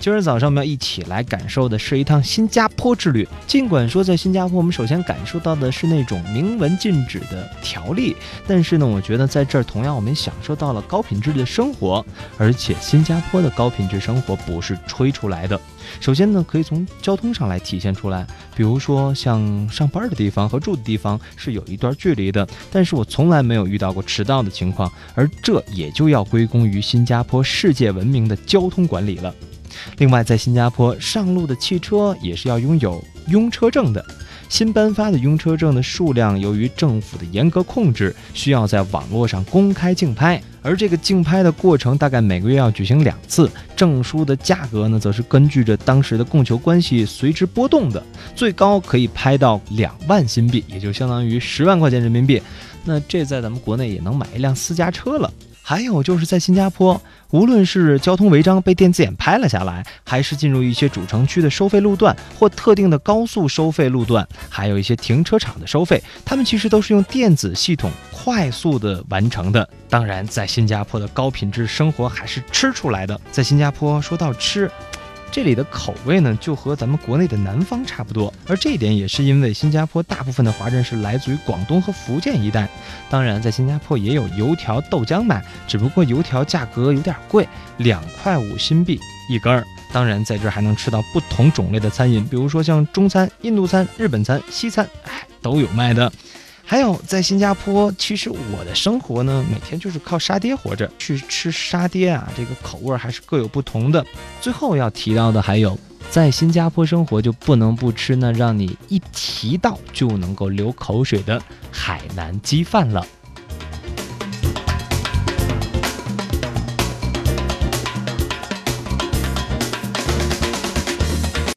今儿早上我们要一起来感受的是一趟新加坡之旅。尽管说在新加坡，我们首先感受到的是那种明文禁止的条例，但是呢，我觉得在这儿同样我们享受到了高品质的生活。而且新加坡的高品质生活不是吹出来的。首先呢，可以从交通上来体现出来，比如说像上班的地方和住的地方是有一段距离的，但是我从来没有遇到过迟到的情况，而这也就要归功于新加坡世界闻名的交通管理了。另外，在新加坡上路的汽车也是要拥有拥车证的。新颁发的拥车证的数量，由于政府的严格控制，需要在网络上公开竞拍，而这个竞拍的过程大概每个月要举行两次。证书的价格呢，则是根据着当时的供求关系随之波动的，最高可以拍到两万新币，也就相当于十万块钱人民币。那这在咱们国内也能买一辆私家车了。还有就是在新加坡，无论是交通违章被电子眼拍了下来，还是进入一些主城区的收费路段或特定的高速收费路段，还有一些停车场的收费，他们其实都是用电子系统快速的完成的。当然，在新加坡的高品质生活还是吃出来的。在新加坡，说到吃。这里的口味呢，就和咱们国内的南方差不多，而这一点也是因为新加坡大部分的华人是来自于广东和福建一带。当然，在新加坡也有油条、豆浆卖，只不过油条价格有点贵，两块五新币一根儿。当然，在这儿还能吃到不同种类的餐饮，比如说像中餐、印度餐、日本餐、西餐，哎，都有卖的。还有在新加坡，其实我的生活呢，每天就是靠沙爹活着。去吃沙爹啊，这个口味还是各有不同的。最后要提到的还有，在新加坡生活就不能不吃呢让你一提到就能够流口水的海南鸡饭了。